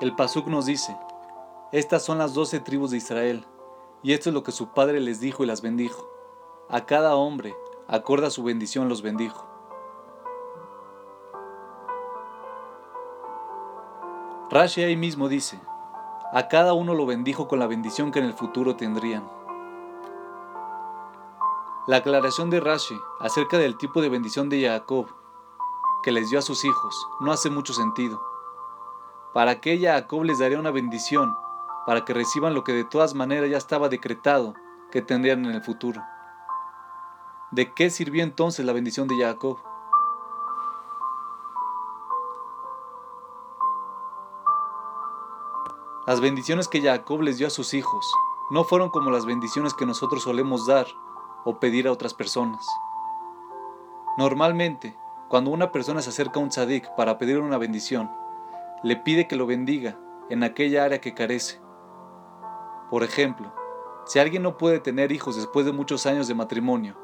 El Pasuk nos dice, estas son las doce tribus de Israel, y esto es lo que su padre les dijo y las bendijo. A cada hombre, acorde a su bendición, los bendijo. Rashi ahí mismo dice, a cada uno lo bendijo con la bendición que en el futuro tendrían. La aclaración de Rashi acerca del tipo de bendición de Jacob que les dio a sus hijos no hace mucho sentido. ¿Para qué Jacob les daría una bendición? Para que reciban lo que de todas maneras ya estaba decretado que tendrían en el futuro. ¿De qué sirvió entonces la bendición de Jacob? Las bendiciones que Jacob les dio a sus hijos no fueron como las bendiciones que nosotros solemos dar o pedir a otras personas. Normalmente, cuando una persona se acerca a un tzadik para pedir una bendición, le pide que lo bendiga en aquella área que carece. Por ejemplo, si alguien no puede tener hijos después de muchos años de matrimonio,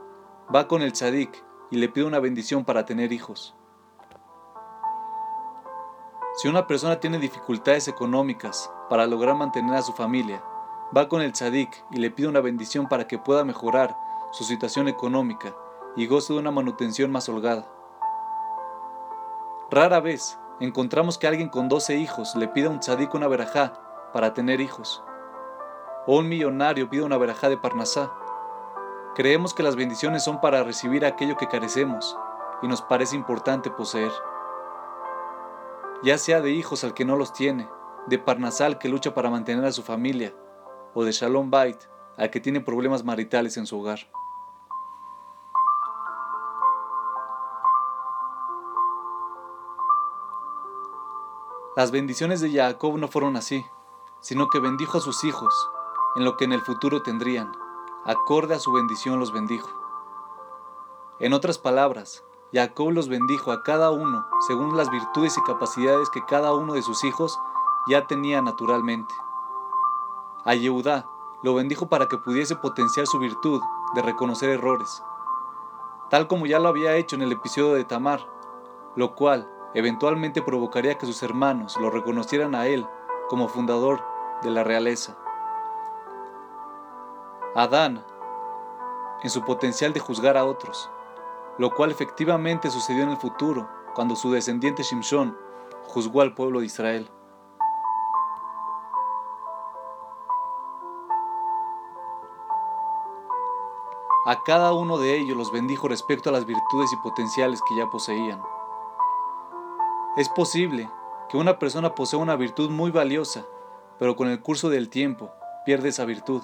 va con el tzadik y le pide una bendición para tener hijos. Si una persona tiene dificultades económicas para lograr mantener a su familia, va con el tzadik y le pide una bendición para que pueda mejorar su situación económica y goce de una manutención más holgada. Rara vez encontramos que alguien con 12 hijos le pida a un tzadik una verajá para tener hijos. O un millonario pide una verajá de Parnasá. Creemos que las bendiciones son para recibir aquello que carecemos y nos parece importante poseer. Ya sea de hijos al que no los tiene, de Parnasá al que lucha para mantener a su familia, o de Shalom Bait al que tiene problemas maritales en su hogar. Las bendiciones de Jacob no fueron así, sino que bendijo a sus hijos en lo que en el futuro tendrían, acorde a su bendición los bendijo. En otras palabras, Jacob los bendijo a cada uno según las virtudes y capacidades que cada uno de sus hijos ya tenía naturalmente. A Yehudá lo bendijo para que pudiese potenciar su virtud de reconocer errores, tal como ya lo había hecho en el episodio de Tamar, lo cual eventualmente provocaría que sus hermanos lo reconocieran a él como fundador de la realeza. Adán, en su potencial de juzgar a otros, lo cual efectivamente sucedió en el futuro cuando su descendiente Shimshon juzgó al pueblo de Israel. A cada uno de ellos los bendijo respecto a las virtudes y potenciales que ya poseían. Es posible que una persona posea una virtud muy valiosa, pero con el curso del tiempo pierde esa virtud,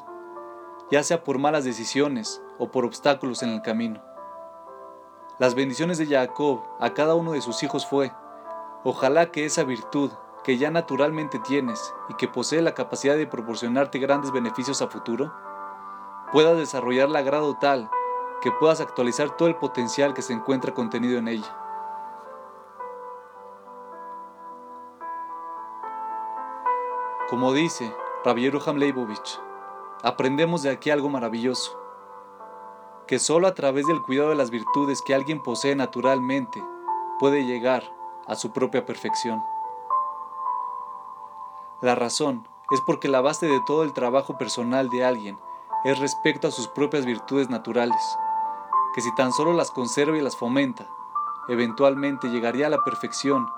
ya sea por malas decisiones o por obstáculos en el camino. Las bendiciones de Jacob a cada uno de sus hijos fue, ojalá que esa virtud que ya naturalmente tienes y que posee la capacidad de proporcionarte grandes beneficios a futuro, puedas desarrollarla a grado tal que puedas actualizar todo el potencial que se encuentra contenido en ella. Como dice Rabbi Yeruham aprendemos de aquí algo maravilloso, que solo a través del cuidado de las virtudes que alguien posee naturalmente puede llegar a su propia perfección. La razón es porque la base de todo el trabajo personal de alguien es respecto a sus propias virtudes naturales, que si tan solo las conserva y las fomenta, eventualmente llegaría a la perfección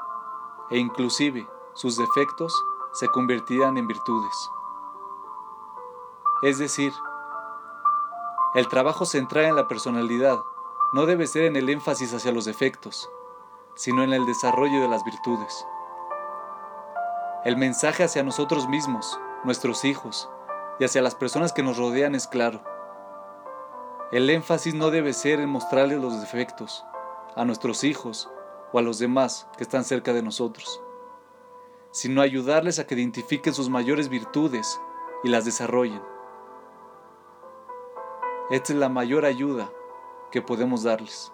e inclusive sus defectos se convertirán en virtudes. Es decir, el trabajo central en la personalidad no debe ser en el énfasis hacia los defectos, sino en el desarrollo de las virtudes. El mensaje hacia nosotros mismos, nuestros hijos y hacia las personas que nos rodean es claro. El énfasis no debe ser en mostrarles los defectos a nuestros hijos o a los demás que están cerca de nosotros sino ayudarles a que identifiquen sus mayores virtudes y las desarrollen. Esta es la mayor ayuda que podemos darles.